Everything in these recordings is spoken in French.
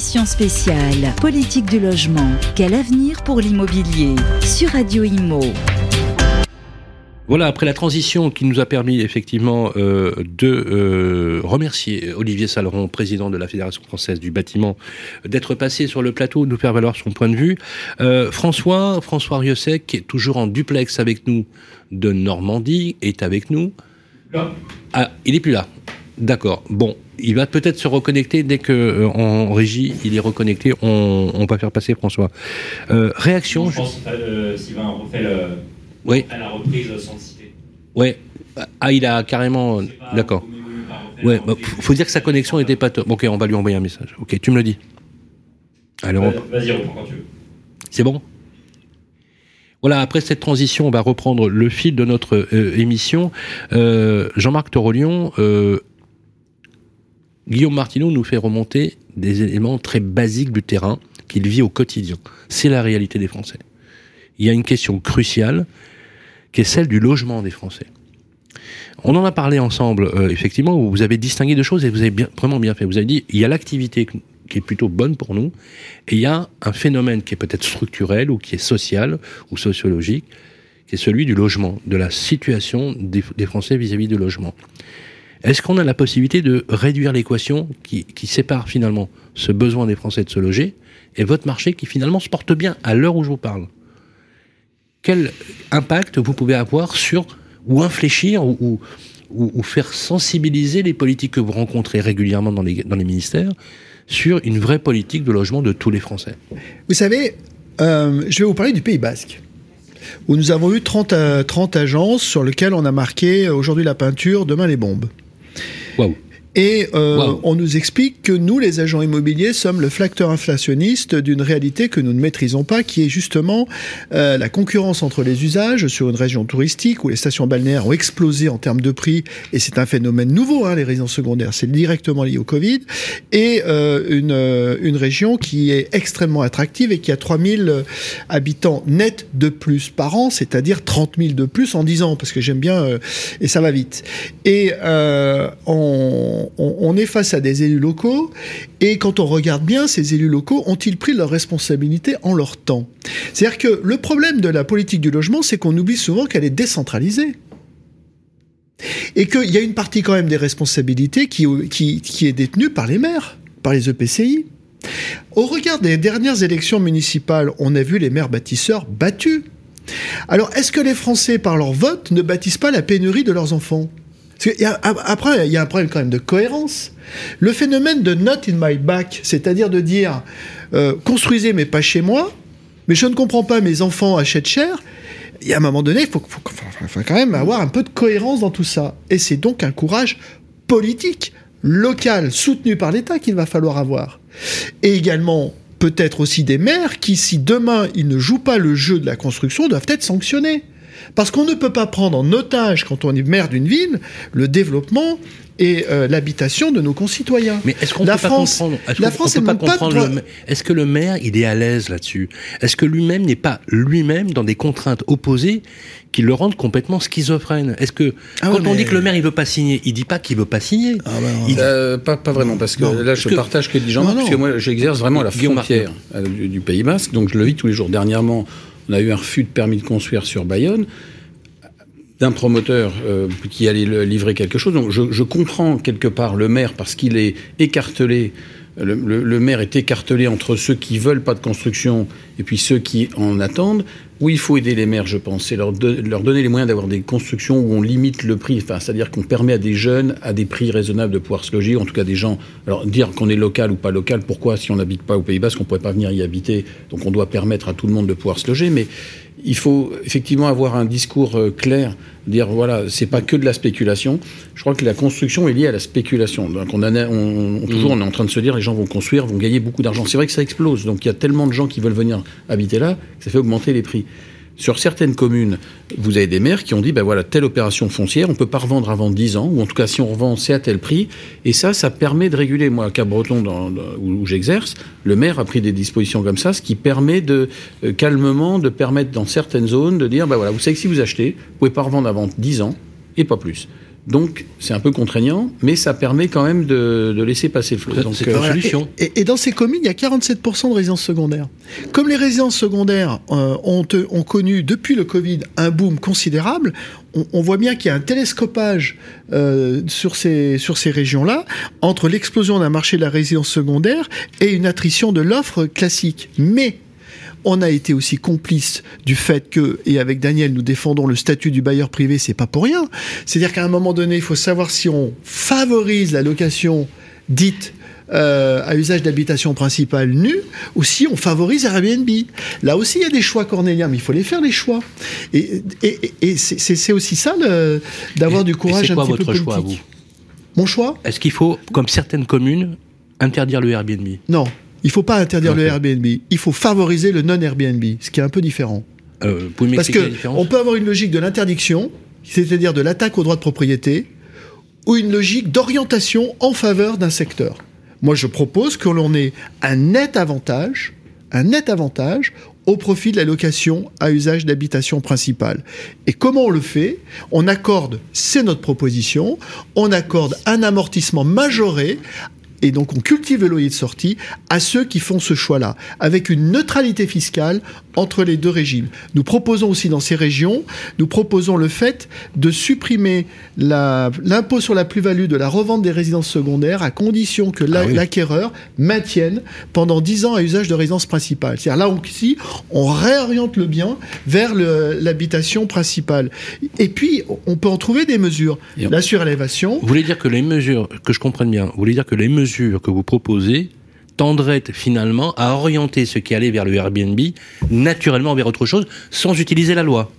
émission spéciale Politique du logement. Quel avenir pour l'immobilier Sur Radio Imo. Voilà, après la transition qui nous a permis effectivement euh, de euh, remercier Olivier Saleron, président de la Fédération française du bâtiment, d'être passé sur le plateau, de nous faire valoir son point de vue. Euh, François, François Riosec, qui est toujours en duplex avec nous de Normandie, est avec nous. Là. Ah, il est plus là. D'accord. Bon, il va peut-être se reconnecter dès que en régie il est reconnecté. On, on va faire passer François. réaction. Je pense que Sylvain refait le oui. à la reprise sans citer. Ouais. Ah, il a carrément. D'accord. Ouais, bah, faut dire que sa connexion n'était pas top. Ok, on va lui envoyer un message. Ok, tu me le dis. Alors. Vas-y, reprends quand tu veux. C'est bon? Voilà, après cette transition, on va reprendre le fil de notre euh, émission. Euh, Jean-Marc Torolion, euh, Guillaume Martineau nous fait remonter des éléments très basiques du terrain qu'il vit au quotidien. C'est la réalité des Français. Il y a une question cruciale qui est celle du logement des Français. On en a parlé ensemble, euh, effectivement, où vous avez distingué deux choses et vous avez bien, vraiment bien fait. Vous avez dit, il y a l'activité qui est plutôt bonne pour nous, et il y a un phénomène qui est peut-être structurel ou qui est social ou sociologique, qui est celui du logement, de la situation des, Français vis-à-vis du logement. Est-ce qu'on a la possibilité de réduire l'équation qui, sépare finalement ce besoin des Français de se loger et votre marché qui finalement se porte bien à l'heure où je vous parle? Quel impact vous pouvez avoir sur, ou infléchir, ou, faire sensibiliser les politiques que vous rencontrez régulièrement dans les, ministères sur une vraie politique de logement de tous les Français? Vous savez, euh, je vais vous parler du Pays Basque où nous avons eu 30, 30 euh, agences sur lesquelles on a marqué euh, aujourd'hui la peinture, demain les bombes. Wow et euh, on nous explique que nous, les agents immobiliers, sommes le facteur inflationniste d'une réalité que nous ne maîtrisons pas, qui est justement euh, la concurrence entre les usages sur une région touristique où les stations balnéaires ont explosé en termes de prix, et c'est un phénomène nouveau, hein, les résidences secondaires, c'est directement lié au Covid, et euh, une, euh, une région qui est extrêmement attractive et qui a 3000 habitants nets de plus par an, c'est-à-dire 30 000 de plus en 10 ans, parce que j'aime bien, euh, et ça va vite. Et on on, est face à des élus locaux, et quand on regarde bien, ces élus locaux ont-ils pris leurs responsabilités en leur temps? C'est-à-dire que le problème de la politique du logement, c'est qu'on oublie souvent qu'elle est décentralisée. Et qu'il y a une partie quand même des responsabilités qui, qui est détenue par les maires, par les EPCI. Au regard des dernières élections municipales, on a vu les maires bâtisseurs battus. Alors, est-ce que les Français, par leur vote, ne bâtissent pas la pénurie de leurs enfants? Après, il y a un problème quand même de cohérence. Le phénomène de not in my back, c'est-à-dire de dire euh, construisez mais pas chez moi, mais je ne comprends pas, mes enfants achètent cher. Il y a un moment donné, il faut, quand même avoir un peu de cohérence dans tout ça. Et c'est donc un courage politique, local, soutenu par l'État qu'il va falloir avoir. Et également, peut-être aussi des maires qui, si demain ils ne jouent pas le jeu de la construction, doivent être sanctionnés. Parce qu'on ne peut pas prendre en otage, quand on est maire d'une ville, le développement et euh, l'habitation de nos concitoyens. Mais est-ce qu'on peut France, pas comprendre La France, peut pas comprendre Est-ce que le maire, il est à l'aise là-dessus? Est-ce que lui-même n'est pas lui-même dans des contraintes opposées qui le rendent complètement schizophrène? Est-ce que ah quand on dit que le maire il veut pas signer, il dit pas qu'il veut pas signer. Ah bah euh, pas, pas vraiment parce que là je partage ce que dit Jean parce que moi j'exerce vraiment la frontière euh, du, du Pays Basque, donc je le vis tous les jours. Dernièrement, on a eu un refus de permis de construire sur Bayonne d'un promoteur euh, qui allait livrer quelque chose. Donc je, comprends quelque part le maire parce qu'il est écartelé. Maire est écartelé entre ceux qui veulent pas de construction et puis ceux qui en attendent. Oui, il faut aider les maires, je pense, c'est leur, leur, donner les moyens d'avoir des constructions où on limite le prix, enfin, c'est-à-dire qu'on permet à des jeunes, à des prix raisonnables de pouvoir se loger, en tout cas des gens. Alors, dire qu'on est local ou pas local, pourquoi, si on n'habite pas au Pays Basque, on ne pourrait pas venir y habiter? Donc, on doit permettre à tout le monde de pouvoir se loger, mais il faut effectivement avoir un discours euh, clair, dire voilà, c'est pas que de la spéculation. Je crois que la construction est liée à la spéculation. Donc on, on, toujours mm. on est en train de se dire les gens vont construire, vont gagner beaucoup d'argent. C'est vrai que ça explose. Donc il y a tellement de gens qui veulent venir habiter là ça fait augmenter les prix. Sur certaines communes, vous avez des maires qui ont dit, ben voilà, telle opération foncière, on peut pas revendre avant 10 ans, ou en tout cas, si on revend, c'est à tel prix. Et ça, ça permet de réguler. Moi, à Cap-Breton, où, j'exerce, le maire a pris des dispositions comme ça, ce qui permet de, euh, calmement, de permettre dans certaines zones de dire, ben voilà, vous savez que si vous achetez, vous pouvez pas revendre avant 10 ans, et pas plus. Donc, c'est un peu contraignant, mais ça permet quand même de, laisser passer le flot. C'est une solution. Et, dans ces communes, il y a 47% de résidences secondaires. Comme les résidences secondaires ont, ont, connu, depuis le Covid, un boom considérable, on, voit bien qu'il y a un télescopage euh, sur ces, sur ces régions-là entre l'explosion d'un marché de la résidence secondaire et une attrition de l'offre classique. Mais on a été aussi complice du fait que, et avec Daniel, nous défendons le statut du bailleur privé, c'est pas pour rien. C'est-à-dire qu'à un moment donné, il faut savoir si on favorise la location dite euh, à usage d'habitation principale nue ou si on favorise Airbnb. Là aussi, il y a des choix cornéliens, mais il faut les faire, les choix. Et, c'est aussi ça d'avoir du courage un petit votre peu politique. Choix, vous? Mon choix? Est-ce qu'il faut, comme certaines communes, interdire le Airbnb? Non, il ne faut pas interdire le Airbnb. Il faut favoriser le non-Airbnb, ce qui est un peu différent. Euh, Parce qu'on peut avoir une logique de l'interdiction, c'est-à-dire de l'attaque au droit de propriété, ou une logique d'orientation en faveur d'un secteur. Moi, je propose que l'on ait un net avantage, un net avantage au profit de la location à usage d'habitation principale. Et comment on le fait? On accorde, c'est notre proposition, on accorde un amortissement majoré et donc on cultive le loyer de sortie à ceux qui font ce choix-là, avec une neutralité fiscale entre les deux régimes. Nous proposons aussi dans ces régions, nous proposons le fait de supprimer l'impôt sur la plus-value de la revente des résidences secondaires à condition que ah l'acquéreur maintienne pendant 10 ans à usage de résidence principale. C'est-à-dire là aussi, on réoriente le bien vers l'habitation principale. Et puis, on peut en trouver des mesures. La surélévation. Vous voulez dire que les mesures, que je comprenne bien, vous voulez dire que les mesures que vous proposez tendrait finalement à orienter ce qui allait vers le Airbnb naturellement vers autre chose sans utiliser la loi.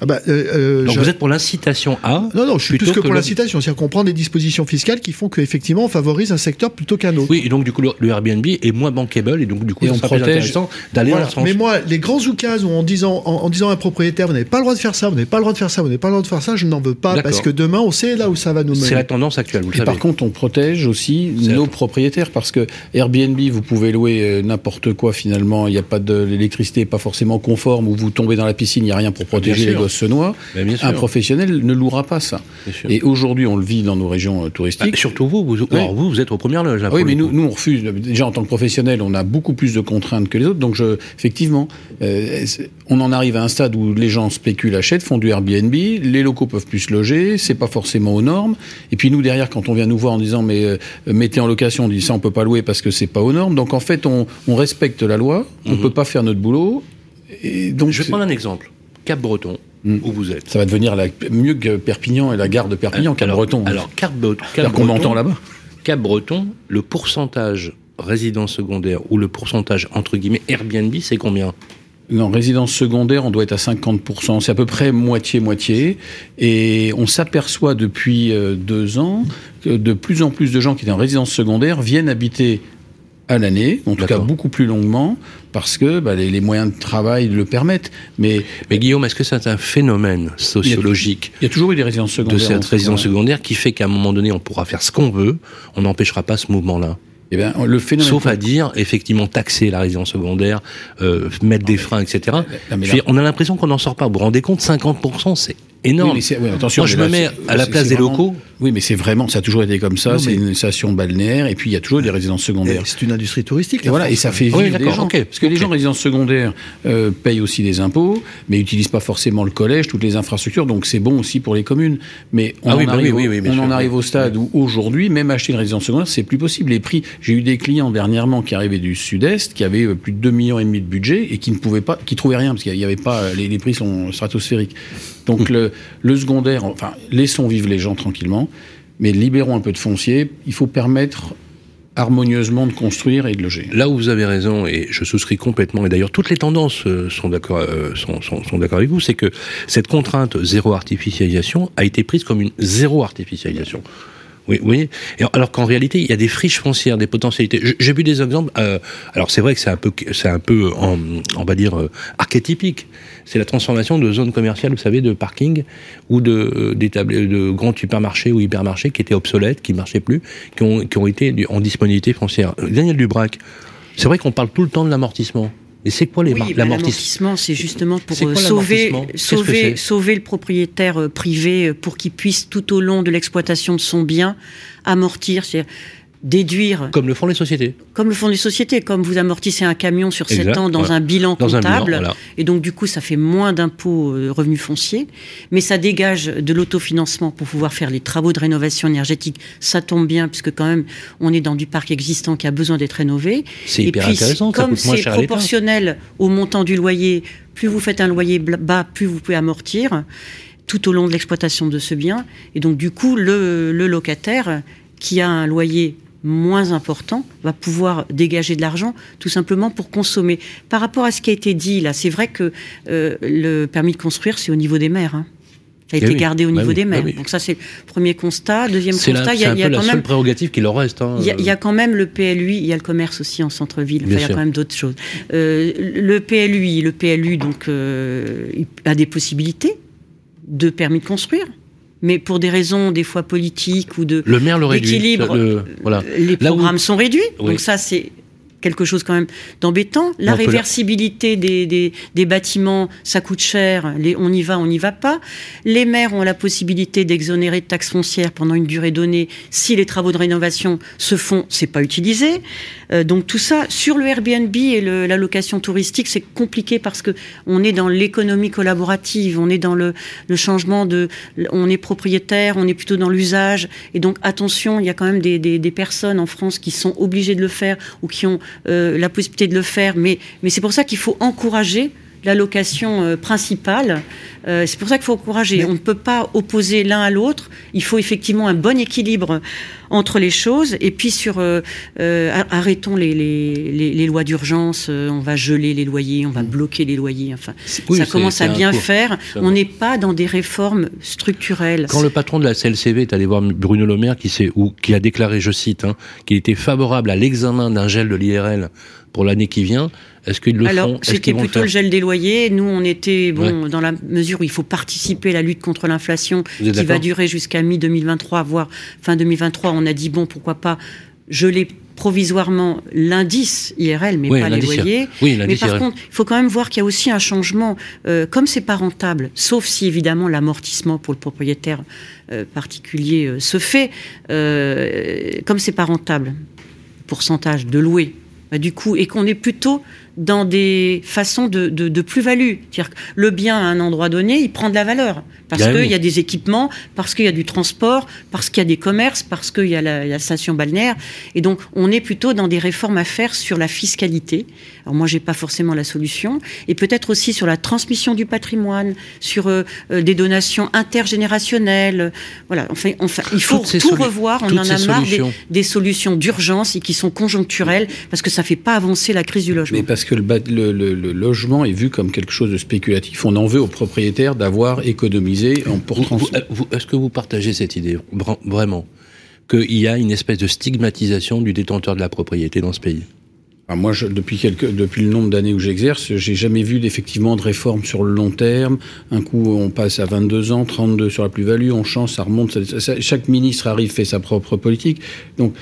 Ah bah, euh, euh, Donc vous êtes pour l'incitation à Non, non, je suis plus que, pour l'incitation. C'est-à-dire qu'on prend des dispositions fiscales qui font qu'effectivement on favorise un secteur plutôt qu'un autre. Oui, et donc du coup le Airbnb est moins bankable et donc du coup on protège d'aller dans sens. Mais moi, les grands oukas où en disant, en, disant à un propriétaire vous n'avez pas le droit de faire ça, vous n'avez pas le droit de faire ça, vous n'avez pas le droit de faire ça, je n'en veux pas parce que demain on sait là où ça va nous mener. C'est la tendance actuelle, vous le et savez. Par contre, on protège aussi nos propriétaires parce que Airbnb, vous pouvez louer euh, n'importe quoi finalement. Il n'y a pas de l'électricité, pas forcément conforme, ou vous tombez dans la piscine, il n'y a rien pour protéger les se noient un professionnel ne louera pas ça. Et aujourd'hui, on le vit dans nos régions touristiques. Surtout vous, vous, vous, êtes aux premières loges. oui, mais nous, nous, on refuse. Déjà, en tant que professionnel, on a beaucoup plus de contraintes que les autres. Donc, effectivement, on en arrive à un stade où les gens spéculent, achètent, font du Airbnb, les locaux peuvent plus se loger, c'est pas forcément aux normes. Et puis nous, derrière, quand on vient nous voir en disant, mais mettez en location, on dit ça, on peut pas louer parce que c'est pas aux normes. Donc, en fait, on, respecte la loi, on ne peut pas faire notre boulot. Je vais prendre un exemple. Cap-Breton, Mm. où vous êtes. Ça va devenir mieux que Perpignan et la gare de Perpignan, Cap-Breton. Alors, Cap-Breton, là-bas. Cap-Breton, le pourcentage résidence secondaire ou le pourcentage entre guillemets Airbnb, c'est combien? Non, résidence secondaire, on doit être à 50%. C'est à peu près moitié-moitié. Et on s'aperçoit depuis euh, deux ans que de plus en plus de gens qui étaient en résidence secondaire viennent habiter à l'année, en tout cas beaucoup plus longuement, parce que bah, les, moyens de travail le permettent. Mais, mais Guillaume, est-ce que c'est un phénomène sociologique il y, a, toujours eu des résidences secondaires. De cette résidence secondaire qui fait qu'à un moment donné, on pourra faire ce qu'on veut, on n'empêchera pas ce mouvement-là eh bien, le phénomène Sauf à dire, effectivement, taxer la résidence secondaire, euh, mettre des freins, etc. on a l'impression qu'on n'en sort pas. Vous vous rendez compte, 50%, c'est énorme. attention, Moi, je me mets à la place des locaux. Oui, mais c'est vraiment, ça a toujours été comme ça. C'est une station balnéaire, et puis il y a toujours des résidences secondaires. C'est une industrie touristique. Et voilà, et ça fait vivre les gens. Parce que les gens résidences secondaires euh, payent aussi des impôts, mais n'utilisent pas forcément le collège, toutes les infrastructures, donc c'est bon aussi pour les communes. Mais on ah en, bah arrive, on en arrive au stade où aujourd'hui, même acheter une résidence secondaire, c'est plus possible. Les prix, j'ai eu des clients dernièrement qui arrivaient du Sud-Est, qui avaient euh, plus de 2 millions et demi de budget et qui ne pouvaient pas, qui trouvaient rien parce qu'il n'y avait pas, les, les prix sont stratosphériques. Donc le, le, secondaire, enfin, laissons vivre les gens tranquillement, mais libérons un peu de foncier. Il faut permettre harmonieusement de construire et de loger. Là où vous avez raison, et je souscris complètement, et d'ailleurs toutes les tendances euh, sont d'accord euh, sont, sont, d'accord avec vous, c'est que cette contrainte zéro artificialisation a été prise comme une zéro artificialisation. Oui, oui. alors qu'en réalité, il y a des friches foncières, des potentialités. J'ai vu des exemples. Euh, alors c'est vrai que c'est un peu, c'est un peu, en, on va dire, archétypique. C'est la transformation de zones commerciales, vous savez, de parking ou de de grands supermarchés ou hypermarchés qui étaient obsolètes, qui marchaient plus, qui ont, qui ont été en disponibilité foncière. Daniel Dubrac, c'est vrai qu'on parle tout le temps de l'amortissement. Et c'est quoi l'amortissement oui, L'amortissement, c'est justement pour euh, sauver, sauver, sauver le propriétaire euh, privé pour qu'il puisse tout au long de l'exploitation de son bien amortir déduire. Comme le font les sociétés. Comme le font les sociétés, comme vous amortissez un camion sur 7 ans dans un bilan comptable. Et donc, du coup, ça fait moins d'impôts euh, revenus fonciers, mais ça dégage de l'autofinancement pour pouvoir faire les travaux de rénovation énergétique. Ça tombe bien, puisque quand même, on est dans du parc existant qui a besoin d'être rénové. C'est hyper puis, intéressant. Comme c'est proportionnel au montant du loyer, plus vous faites un loyer bas, plus vous pouvez amortir tout au long de l'exploitation de ce bien. Et donc, du coup, le, le locataire qui a un loyer moins important va pouvoir dégager de l'argent tout simplement pour consommer. Par rapport à ce qui a été dit là, c'est vrai que euh, le permis de construire, c'est au niveau des maires. Hein. Ça a eh été gardé au bah niveau des bah maires. Donc ça, c'est le premier constat. Deuxième constat, il y a, y a quand la même prérogative qui leur reste. Hein. Il y, a quand même le PLUI, il y a le commerce aussi en centre-ville. il y a quand même d'autres choses. Euh, le PLUI, le PLU donc euh, a des possibilités de permis de construire mais pour des raisons des fois politiques ou de le maire le voilà. les programmes sont réduits. Donc ça, c'est quelque chose quand même d'embêtant. La réversibilité des, des, des, bâtiments, ça coûte cher. Les, on y va, on n'y va pas. Les maires ont la possibilité d'exonérer de taxes foncières pendant une durée donnée si les travaux de rénovation se font, c'est pas utilisé. Euh, donc tout ça sur le Airbnb et le, la location touristique, c'est compliqué parce que on est dans l'économie collaborative, on est dans le, le, changement de, on est propriétaire, on est plutôt dans l'usage. Et donc attention, il y a quand même des, des, des personnes en France qui sont obligées de le faire ou qui ont la possibilité de le faire, mais, mais c'est pour ça qu'il faut encourager la location euh, principale. Euh, c'est pour ça qu'il faut encourager. On ne peut pas opposer l'un à l'autre. Il faut effectivement un bon équilibre entre les choses. Et puis sur arrêtons les, les, les, lois d'urgence. on va geler les loyers, on va bloquer les loyers. Enfin, ça commence à bien faire. On n'est pas dans des réformes structurelles. Quand le patron de la CLCV est allé voir Bruno Le Maire, qui, ou, qui a déclaré, je cite, hein, qu'il était favorable à l'examen d'un gel de l'IRL pour l'année qui vient. Est-ce qu'ils le Alors, c'était plutôt le gel des loyers. Nous, on était bon dans la mesure où il faut participer à la lutte contre l'inflation qui va durer jusqu'à mi-2023, voire fin 2023. On a dit bon, pourquoi pas geler provisoirement l'indice IRL, mais pas les loyers. mais par contre, il faut quand même voir qu'il y a aussi un changement. Euh, comme c'est pas rentable, sauf si évidemment l'amortissement pour le propriétaire euh, particulier euh, se fait, comme c'est pas rentable, pourcentage de louer bah, du coup, et qu'on est plutôt dans des façons de, de, plus-value. C'est-à-dire que le bien à un endroit donné, il prend de la valeur. Parce qu'il y a des équipements, parce qu'il y a du transport, parce qu'il y a des commerces, parce qu'il y a la, station balnéaire. Et donc, on est plutôt dans des réformes à faire sur la fiscalité. Alors moi, j'ai pas forcément la solution. Et peut-être aussi sur la transmission du patrimoine, sur euh, euh, des donations intergénérationnelles. Voilà. Enfin, enfin il faut tout revoir. On en a marre des, solutions d'urgence et qui sont conjoncturelles parce que ça fait pas avancer la crise du logement que le, le, logement est vu comme quelque chose de spéculatif. On en veut aux propriétaires d'avoir économisé en Est-ce que vous partagez cette idée vraiment qu'il y a une espèce de stigmatisation du détenteur de la propriété dans ce pays? Moi, je, depuis, quelques, depuis le nombre d'années où j'exerce, j'ai jamais vu effectivement de réforme sur le long terme. Un coup, on passe à 22 ans, 32 sur la plus-value, on change, ça remonte. chaque ministre arrive, fait sa propre politique. Donc,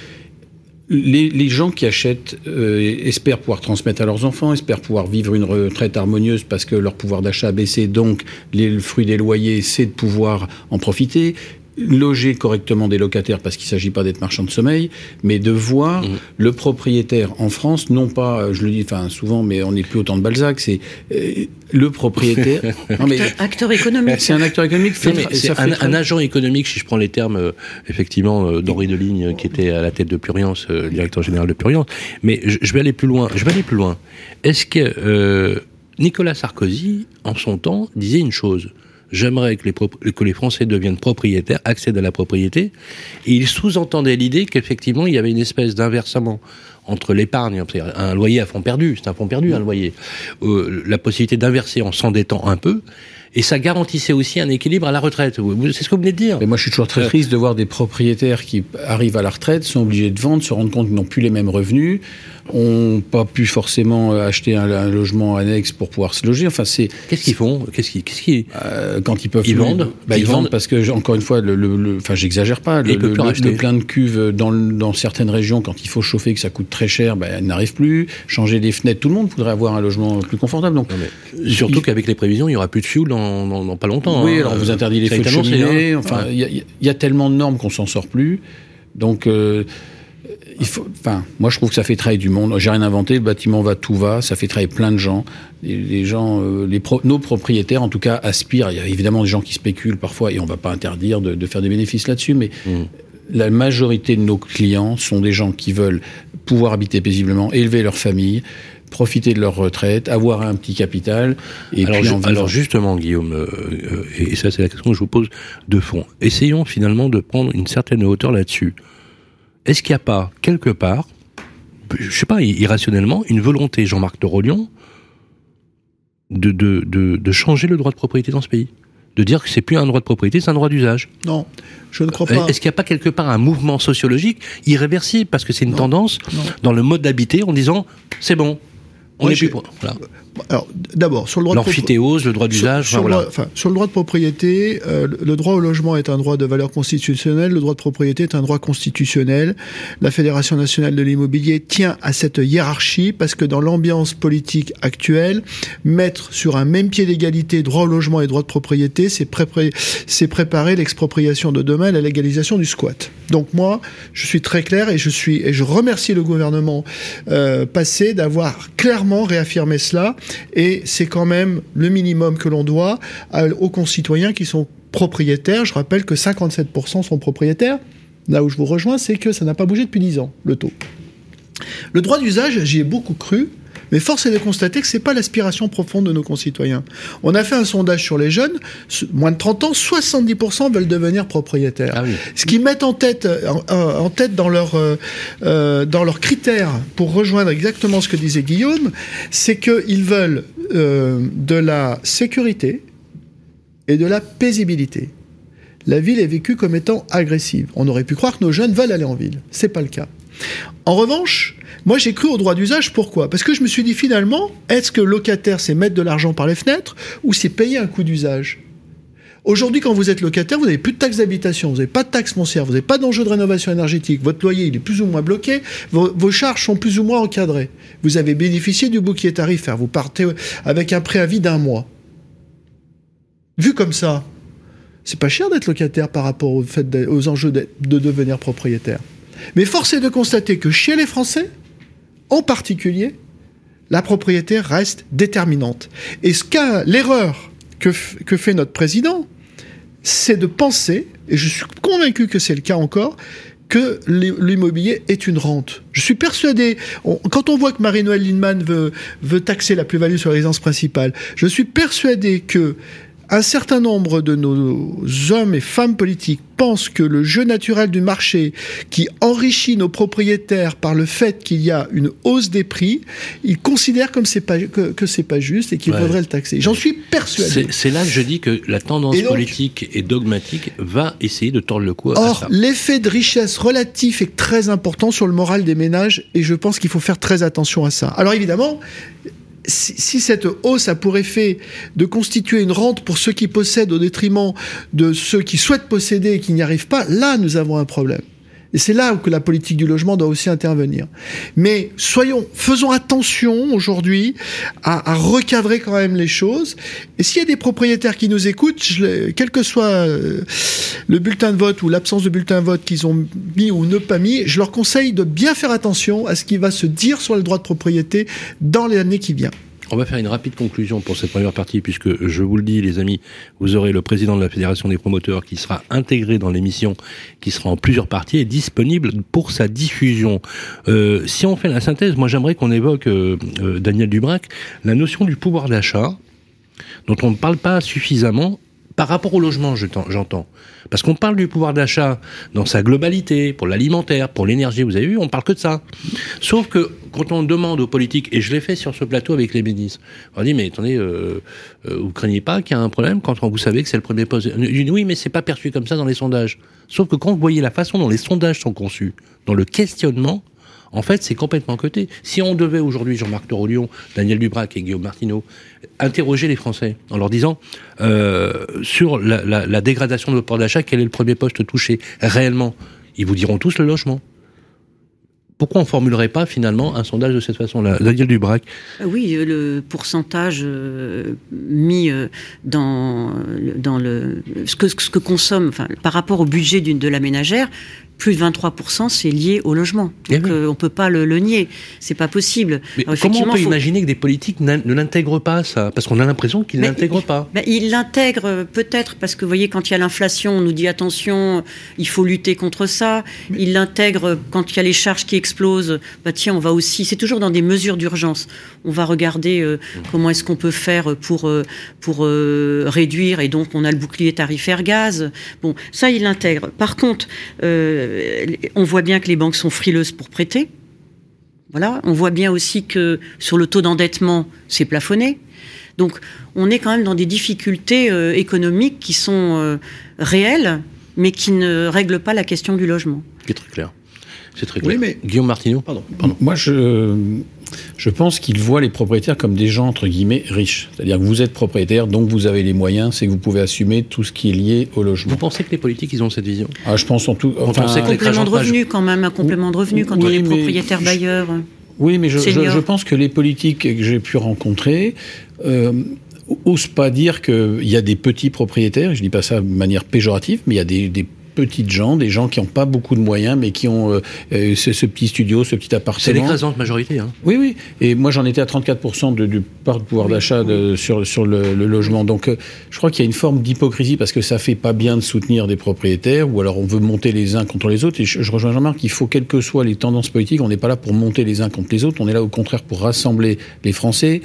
les, gens qui achètent euh, espèrent pouvoir transmettre à leurs enfants, espèrent pouvoir vivre une retraite harmonieuse parce que leur pouvoir d'achat a baissé, donc le fruit des loyers, c'est de pouvoir en profiter loger correctement des locataires parce qu'il ne s'agit pas d'être marchand de sommeil, mais de voir mmh. le propriétaire en France, non pas, je le dis enfin souvent, mais on n'est plus autant de Balzac, c'est euh, le propriétaire. non, mais, acteur, économique. C'est un acteur économique. C'est un, agent économique, si je prends les termes euh, effectivement euh, d'Henri Deligne, qui était à la tête de Puriance, directeur général de Puriance. Mais je, je, vais aller plus loin. Je vais aller plus loin. Est-ce que Nicolas Sarkozy, en son temps, disait une chose j'aimerais que les, que les Français deviennent propriétaires, accèdent à la propriété. Et il sous-entendait l'idée qu'effectivement, il y avait une espèce d'inversement entre l'épargne, un loyer à fond perdu, c'est un fond perdu, un loyer, euh, la possibilité d'inverser en s'endettant un peu, et ça garantissait aussi un équilibre à la retraite. C'est ce que vous venez de dire. Mais moi, je suis toujours très triste de voir des propriétaires qui arrivent à la retraite, sont obligés de vendre, se rendent compte qu'ils n'ont plus les mêmes revenus, ont pas pu forcément acheter un, logement annexe pour pouvoir se loger. Enfin, c'est qu'est-ce qu'ils font? Qu'est-ce qu'ils, qu'est-ce qu'ils euh, quand ils peuvent ils vendent? Bah, ils, vendent parce que encore une fois, le, le, enfin, j'exagère pas. Le, le, plein de cuves dans, dans certaines régions, quand il faut chauffer, que ça coûte très cher, bah, ils n'arrivent plus. Changer des fenêtres, tout le monde voudrait avoir un logement plus confortable. Donc, surtout qu'avec les prévisions, il y aura plus de fioul dans, dans, pas longtemps. Oui, hein. alors on vous interdit les feux de cheminée. Hein. Enfin, il y, a tellement de normes qu'on s'en sort plus. Donc euh, il faut, enfin, moi je trouve que ça fait travailler du monde. J'ai rien inventé, le bâtiment va, tout va, ça fait travailler plein de gens. Les, gens, euh, les nos propriétaires en tout cas aspirent. Il y a évidemment des gens qui spéculent parfois et on va pas interdire de, faire des bénéfices là-dessus, mais mm. la majorité de nos clients sont des gens qui veulent pouvoir habiter paisiblement, élever leur famille, profiter de leur retraite, avoir un petit capital. Et alors, puis alors justement, Guillaume, euh, euh, et ça c'est la question que je vous pose de fond. Essayons finalement de prendre une certaine hauteur là-dessus est-ce qu'il n'y a pas, quelque part, je ne sais pas, irrationnellement, une volonté, Jean-Marc de Rolion, de, de, changer le droit de propriété dans ce pays? De dire que c'est plus un droit de propriété, c'est un droit d'usage. Non, je ne crois pas. Est-ce qu'il n'y a pas quelque part un mouvement sociologique irréversible parce que c'est une tendance dans le mode d'habiter en disant c'est bon, on est plus voilà. Alors, d'abord, sur le droit de le droit d'usage, sur, sur, le droit de propriété, euh, le droit au logement est un droit de valeur constitutionnelle, le droit de propriété est un droit constitutionnel. La Fédération nationale de l'immobilier tient à cette hiérarchie parce que dans l'ambiance politique actuelle, mettre sur un même pied d'égalité droit au logement et droit de propriété, c'est préparer l'expropriation de demain, la légalisation du squat. Donc moi, je suis très clair et je suis et je remercie le gouvernement euh, passé d'avoir clairement réaffirmé cela et c'est quand même le minimum que l'on doit aux concitoyens qui sont propriétaires. Je rappelle que 57% sont propriétaires. Là où je vous rejoins, c'est que ça n'a pas bougé depuis 10 ans, le taux. Le droit d'usage, j'y ai beaucoup cru. Mais force est de constater que ce n'est pas l'aspiration profonde de nos concitoyens. On a fait un sondage sur les jeunes, moins de 30 ans, 70% veulent devenir propriétaires. Ah Ce qu'ils mettent en tête, en, tête dans, leur, euh, euh, dans leurs critères pour rejoindre exactement ce que disait Guillaume, c'est qu'ils veulent euh, de la sécurité et de la paisibilité la ville est vécue comme étant agressive. On aurait pu croire que nos jeunes veulent aller en ville. C'est pas le cas. En revanche, moi j'ai cru au droit d'usage. Pourquoi? Parce que je me suis dit finalement, est-ce que locataire c'est mettre de l'argent par les fenêtres ou c'est payer un coût d'usage? Aujourd'hui, quand vous êtes locataire, vous n'avez plus de taxes d'habitation, vous n'avez pas de taxes foncières, vous n'avez pas d'enjeu de rénovation énergétique, votre loyer il est plus ou moins bloqué, vos, charges sont plus ou moins encadrées. Vous avez bénéficié du bouclier tarifaire, vous partez avec un préavis d'un mois. Vu comme ça, c'est pas cher d'être locataire par rapport au fait aux enjeux de devenir propriétaire. Mais force est de constater que chez les Français, en particulier, la propriété reste déterminante. Et ce qu'a l'erreur que, fait notre président, c'est de penser, et je suis convaincu que c'est le cas encore, que l'immobilier est une rente. Je suis persuadé, quand on voit que Marie-Noël Lindemann veut, veut taxer la plus-value sur la résidence principale, je suis persuadé que un certain nombre de nos hommes et femmes politiques pensent que le jeu naturel du marché qui enrichit nos propriétaires par le fait qu'il y a une hausse des prix, ils considèrent comme c'est pas, que, que c'est pas juste et qu'il faudrait le taxer. J'en suis persuadé. C'est là que je dis que la tendance politique et dogmatique va essayer de tordre le cou à Or, l'effet de richesse relatif est très important sur le moral des ménages et je pense qu'il faut faire très attention à ça. Alors évidemment, si, cette hausse a pour effet de constituer une rente pour ceux qui possèdent au détriment de ceux qui souhaitent posséder et qui n'y arrivent pas, là nous avons un problème. Et c'est là que la politique du logement doit aussi intervenir. Mais soyons, faisons attention aujourd'hui à, recadrer quand même les choses. Et s'il y a des propriétaires qui nous écoutent, quel que soit euh, le bulletin de vote ou l'absence de bulletin de vote qu'ils ont mis ou ne pas mis, je leur conseille de bien faire attention à ce qui va se dire sur le droit de propriété dans les années qui viennent. On va faire une rapide conclusion pour cette première partie, puisque je vous le dis, les amis, vous aurez le président de la Fédération des promoteurs qui sera intégré dans l'émission, qui sera en plusieurs parties et disponible pour sa diffusion. Euh, si on fait la synthèse, moi j'aimerais qu'on évoque, euh, euh, Daniel Dubrac, la notion du pouvoir d'achat, dont on ne parle pas suffisamment par rapport au logement, j'entends. Parce qu'on parle du pouvoir d'achat dans sa globalité, pour l'alimentaire, pour l'énergie, vous avez vu, on parle que de ça. Sauf que quand on demande aux politiques, et je l'ai fait sur ce plateau avec les ministres, on dit mais attendez, euh, euh, vous craignez pas qu'il y a un problème quand vous savez que c'est le premier poste? Oui, mais c'est pas perçu comme ça dans les sondages. Sauf que quand vous voyez la façon dont les sondages sont conçus, dans le questionnement, en fait, c'est complètement coté. Si on devait aujourd'hui, Jean-Marc Torolion, Daniel Dubrac et Guillaume Martineau, interroger les Français en leur disant euh, sur la, dégradation de votre d'achat, quel est le premier poste touché réellement? Ils vous diront tous le logement. Pourquoi on formulerait pas finalement un sondage de cette façon-là? Daniel Dubrac. Euh, Oui, euh, le pourcentage mis dans, le, ce, que, consomme, par rapport au budget de la ménagère, plus de 23%, c'est lié au logement. Eh Donc euh, on peut pas le, le nier, c'est pas possible. Mais comment on peut imaginer que des politiques ne l'intègrent pas ça? Parce qu'on a l'impression qu'ils l'intègrent pas. Ben, ils l'intègrent peut-être parce que vous voyez quand il y a l'inflation, on nous dit attention, il faut lutter contre ça. Ils l'intègrent quand il y a les charges qui explosent. Bah tiens, on va aussi. C'est toujours dans des mesures d'urgence. On va regarder euh, mmh. comment est-ce qu'on peut faire pour euh, pour réduire et donc on a le bouclier tarifaire gaz. Bon, ça ils l'intègrent. Par contre euh, on voit bien que les banques sont frileuses pour prêter. Voilà. On voit bien aussi que sur le taux d'endettement, c'est plafonné. Donc, on est quand même dans des difficultés euh, économiques qui sont euh, réelles, mais qui ne règlent pas la question du logement. C'est très clair. C'est très clair. mais... Guillaume Martineau, pardon. Moi, je, je pense qu'ils voient les propriétaires comme des gens, entre guillemets, riches. C'est-à-dire que vous êtes propriétaire, donc vous avez les moyens, c'est que vous pouvez assumer tout ce qui est lié au logement. Vous pensez que les politiques, ils ont cette vision? Ah, Je pense en tout... Enfin, un complément de revenu quand même, un complément de revenu quand on est propriétaire bailleur. Oui, mais je, je, pense que les politiques que j'ai pu rencontrer... Euh, osent pas dire qu'il y a des petits propriétaires, je dis pas ça de manière péjorative, mais il y a des, des petites gens, des gens qui n'ont pas beaucoup de moyens, mais qui ont euh, euh, ce, petit studio, ce petit appartement. C'est l'écrasante majorité. Hein. Oui, oui. Et moi, j'en étais à 34% de, du part de pouvoir d'achat sur, sur le, logement. Donc, euh, je crois qu'il y a une forme d'hypocrisie parce que ça fait pas bien de soutenir des propriétaires, ou alors on veut monter les uns contre les autres. Et je, rejoins Jean-Marc, il faut, quelles que soient les tendances politiques, on n'est pas là pour monter les uns contre les autres, on est là au contraire pour rassembler les Français,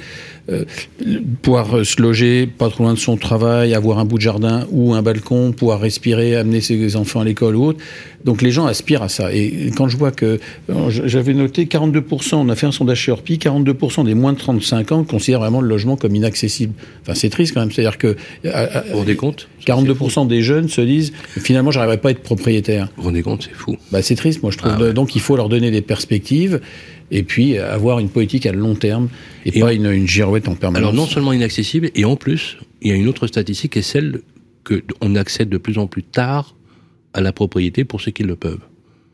pouvoir se loger pas trop loin de son travail, avoir un bout de jardin ou un balcon, pouvoir respirer, amener ses enfants à l'école ou autre. Donc les gens aspirent à ça. Et quand je vois que j'avais noté 42%, on a fait un sondage chez Orpi, 42% des moins de 35 ans considèrent vraiment le logement comme inaccessible. Enfin, c'est triste quand même. C'est-à-dire que. Vous vous rendez compte? 42% des jeunes se disent finalement, j'arriverai pas à être propriétaire. Vous vous rendez compte, c'est fou. Bah, c'est triste, moi je trouve. Ah donc il faut leur donner des perspectives et puis avoir une politique à long terme et, pas une, une girouette en permanence. Alors non seulement inaccessible, et en plus, il y a une autre statistique qui est celle qu'on accède de plus en plus tard à la propriété pour ceux qui le peuvent.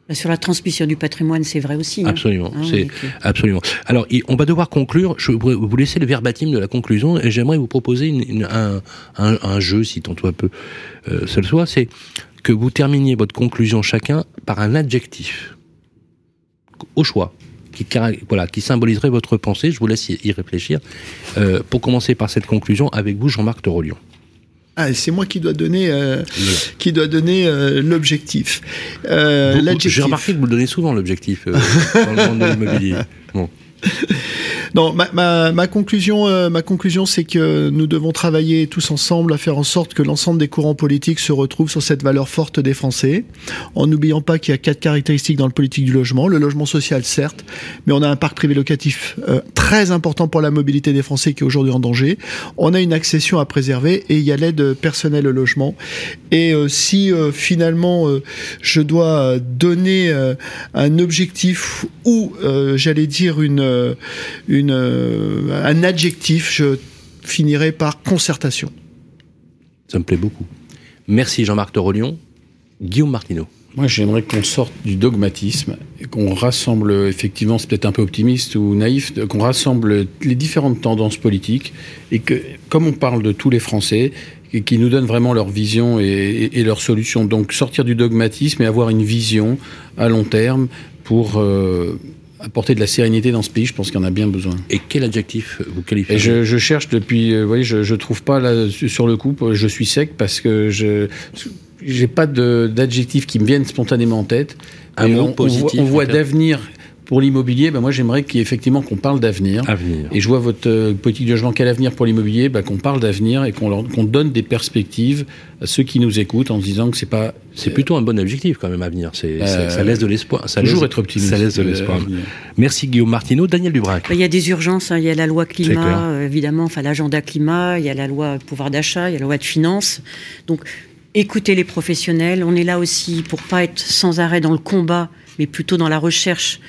Bah, sur la transmission du patrimoine, c'est vrai aussi. Hein. Absolument, ah c'est absolument. Alors, on va devoir conclure. Je vais vous laisser le verbatim de la conclusion et j'aimerais vous proposer un, un, jeu, si tant soit peu, euh, ce soit, c'est que vous terminiez votre conclusion chacun par un adjectif au choix qui, voilà, qui symboliserait votre pensée. Je vous laisse y, réfléchir. Euh, pour commencer par cette conclusion, avec vous, Jean-Marc Torolion. Ah, c'est moi qui dois donner, euh, qui doit donner euh, l'objectif. Euh, J'ai remarqué que vous le donnez souvent l'objectif euh, dans le monde de l'immobilier. Bon. Non, ma, ma, ma conclusion, euh, ma conclusion, c'est que nous devons travailler tous ensemble à faire en sorte que l'ensemble des courants politiques se retrouvent sur cette valeur forte des Français, en n'oubliant pas qu'il y a quatre caractéristiques dans le politique du logement. Le logement social, certes, mais on a un parc privé locatif euh, très important pour la mobilité des Français qui est aujourd'hui en danger. On a une accession à préserver et il y a l'aide personnelle au logement. Et euh, si finalement je dois donner un objectif ou j'allais dire une une, euh, un adjectif, je finirai par concertation. Ça me plaît beaucoup. Merci Jean-Marc Torolion. Guillaume Martineau. Moi, j'aimerais qu'on sorte du dogmatisme, et qu'on rassemble, effectivement, c'est peut-être un peu optimiste ou naïf, qu'on rassemble les différentes tendances politiques, et que, comme on parle de tous les Français, et qui nous donnent vraiment leur vision et, et, leurs solutions. Donc, sortir du dogmatisme et avoir une vision à long terme pour euh, apporter de la sérénité dans ce pays, je pense qu'il y en a bien besoin. Et quel adjectif vous qualifiez je, je, cherche depuis, euh, vous voyez, je, je trouve pas là sur le coup, je suis sec parce que je j'ai pas d'adjectif qui me viennent spontanément en tête. Un mot on, positif. On voit, d'avenir pour l'immobilier, ben moi j'aimerais qu'effectivement qu'on parle d'avenir. Et je vois votre euh, politique de logement quel avenir pour l'immobilier, ben, qu'on parle d'avenir et qu'on donne des perspectives à ceux qui nous écoutent en disant que c'est pas. C'est plutôt un bon objectif quand même à venir. Euh, ça laisse de l'espoir. Ça toujours être optimiste. Ça laisse de l'espoir. Merci Guillaume Martineau, Daniel Dubrac. Il y a des urgences. Hein. Il y a la loi climat, évidemment, enfin l'agenda climat. Il y a la loi pouvoir d'achat. Il y a la loi de finances. Donc écouter les professionnels. On est là aussi pour pas être sans arrêt dans le combat, mais plutôt dans la recherche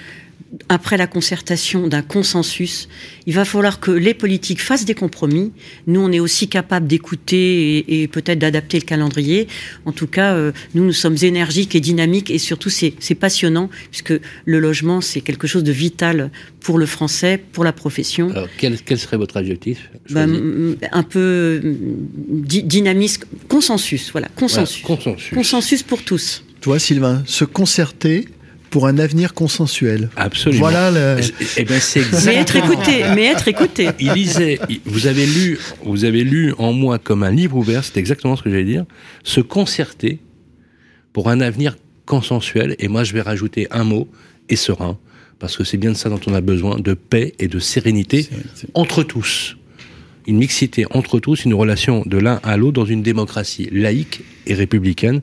après la concertation d'un consensus, il va falloir que les politiques fassent des compromis. Nous, on est aussi capable d'écouter et, peut-être d'adapter le calendrier. En tout cas, euh, nous, nous sommes énergiques et dynamiques et surtout, c'est passionnant puisque le logement, c'est quelque chose de vital pour le français, pour la profession. Alors, quel, serait votre adjectif ben, Un peu dynamisme, consensus, voilà, consensus. consensus. Consensus pour tous. Toi, Sylvain, se concerter pour un avenir consensuel. Absolument. Voilà le... Eh ben, c'est Mais être écouté, mais être écouté. Il disait, vous avez lu, vous avez lu en moi comme un livre ouvert, c'est exactement ce que j'allais dire, se concerter pour un avenir consensuel. Et moi, je vais rajouter un mot, et serein, parce que c'est bien de ça dont on a besoin, de paix et de sérénité entre tous une mixité entre tous, une relation de l'un à l'autre dans une démocratie laïque et républicaine.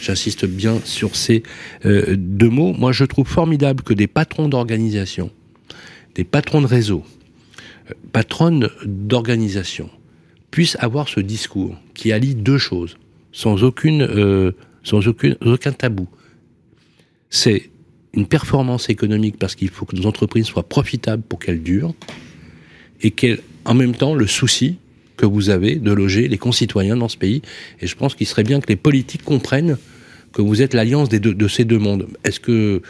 J'insiste bien sur ces euh, deux mots. Moi, je trouve formidable que des patrons d'organisation, des patrons de réseau, euh, patronnes d'organisation puissent avoir ce discours qui allie deux choses, sans aucune, euh, sans aucune, aucun tabou. C'est une performance économique parce qu'il faut que nos entreprises soient profitables pour qu'elles durent et qu'elles en même temps le souci que vous avez de loger les concitoyens dans ce pays. Et je pense qu'il serait bien que les politiques comprennent que vous êtes l'alliance de ces deux mondes. Est-ce que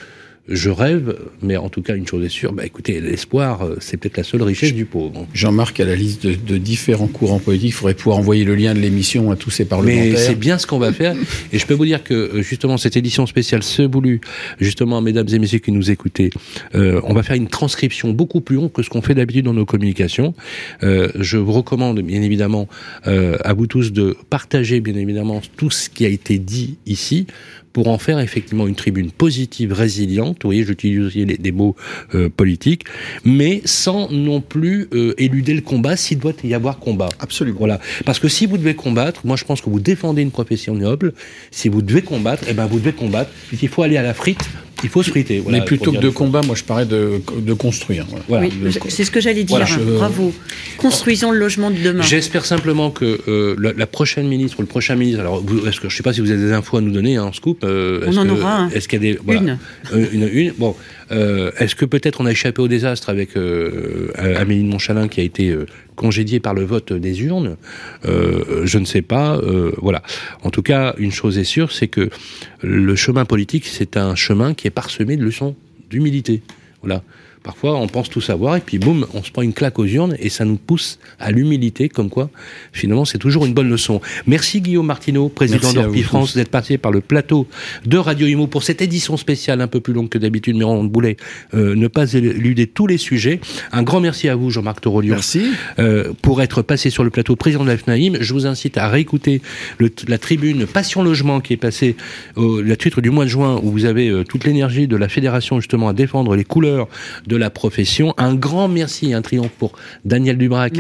je rêve, mais en tout cas, une chose est sûre, bah, écoutez, l'espoir, euh, c'est peut-être la seule richesse du pauvre. Jean-Marc a la liste de, différents courants politiques. Il faudrait pouvoir envoyer le lien de l'émission à tous ces parlementaires. Mais c'est bien ce qu'on va faire. Et je peux vous dire que, euh, justement, cette édition spéciale se voulu, justement, mesdames et messieurs qui nous écoutez, euh, on va faire une transcription beaucoup plus longue que ce qu'on fait d'habitude dans nos communications. Euh, je vous recommande, bien évidemment, euh, à vous tous de partager, bien évidemment, tout ce qui a été dit ici pour en faire effectivement une tribune positive, résiliente. Vous voyez, j'utilise aussi des mots euh, politiques, mais sans non plus euh, éluder le combat s'il doit y avoir combat. Absolument. Voilà. Parce que si vous devez combattre, moi je pense que vous défendez une profession noble. Si vous devez combattre, eh ben vous devez combattre. Il faut aller à la frite il faut se friter. Voilà, Mais plutôt que de combat, moi je parlais de, de construire. Voilà. Oui, c'est ce que j'allais dire. Bravo. Construisons le logement de demain. J'espère simplement que euh, la, prochaine ministre ou le prochain ministre, alors est-ce que je ne sais pas si vous avez des infos à nous donner, en hein, scoop. Euh, On en aura. un. Est-ce qu'il y a des voilà, une. Euh, une, une. Bon, euh, est-ce que peut-être on a échappé au désastre avec euh, Amélie de Montchalin qui a été euh, congédiée par le vote des urnes? Je ne sais pas. voilà. En tout cas, une chose est sûre, c'est que le chemin politique, c'est un chemin qui est parsemé de leçons d'humilité. Voilà. Parfois, on pense tout savoir et puis boum, on se prend une claque aux urnes et ça nous pousse à l'humilité, comme quoi, finalement, c'est toujours une bonne leçon. Merci Guillaume Martineau, président d'Orpi France, d'être passé par le plateau de Radio Imo pour cette édition spéciale un peu plus longue que d'habitude, mais on voulait euh, ne pas éluder tous les sujets. Un grand merci à vous, Jean-Marc Torolion, merci. Euh, pour être passé sur le plateau président de l'AFNAIM. Je vous incite à réécouter le, la tribune Passion Logement qui est passée au la titre du mois de juin, où vous avez euh, toute l'énergie de la fédération justement à défendre les couleurs de de la profession. Un grand merci, un triomphe pour Daniel Dubrac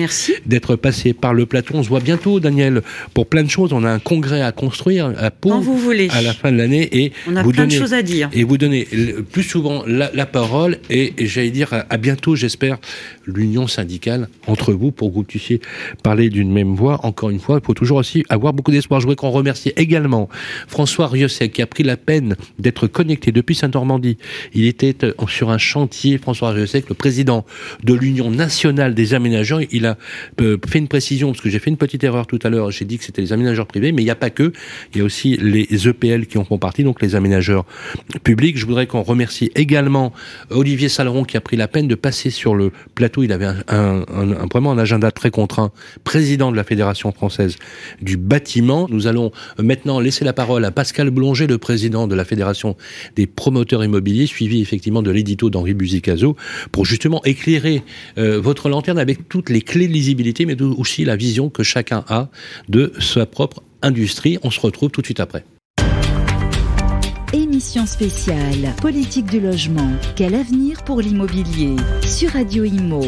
d'être passé par le plateau. On se voit bientôt, Daniel, pour plein de choses. On a un congrès à construire à Pau vous voulez. à la fin de l'année et on a vous plein de choses à dire. Et vous donnez plus souvent la, parole et, j'allais dire à, bientôt, j'espère, l'union syndicale entre vous pour que vous puissiez parler d'une même voix. Encore une fois, il faut toujours aussi avoir beaucoup d'espoir. Je voudrais qu'on remercie également François Riosset qui a pris la peine d'être connecté depuis Saint-Normandie. Il était sur un chantier. François sais que le président de l'Union nationale des aménageurs, il a euh, fait une précision, parce que j'ai fait une petite erreur tout à l'heure, j'ai dit que c'était les aménageurs privés, mais il n'y a pas que, il y a aussi les EPL qui en font partie, donc les aménageurs publics. Je voudrais qu'on remercie également Olivier Saleron qui a pris la peine de passer sur le plateau, il avait un, vraiment un agenda très contraint, président de la Fédération française du bâtiment. Nous allons maintenant laisser la parole à Pascal Boulanger, le président de la Fédération des promoteurs immobiliers, suivi effectivement de l'édito d'Henri Buzicazo pour justement éclairer euh, votre lanterne avec toutes les clés de lisibilité, mais aussi la vision que chacun a de sa propre industrie. On se retrouve tout de suite après émission spéciale Politique du logement. Quel avenir pour l'immobilier sur Radio Imo.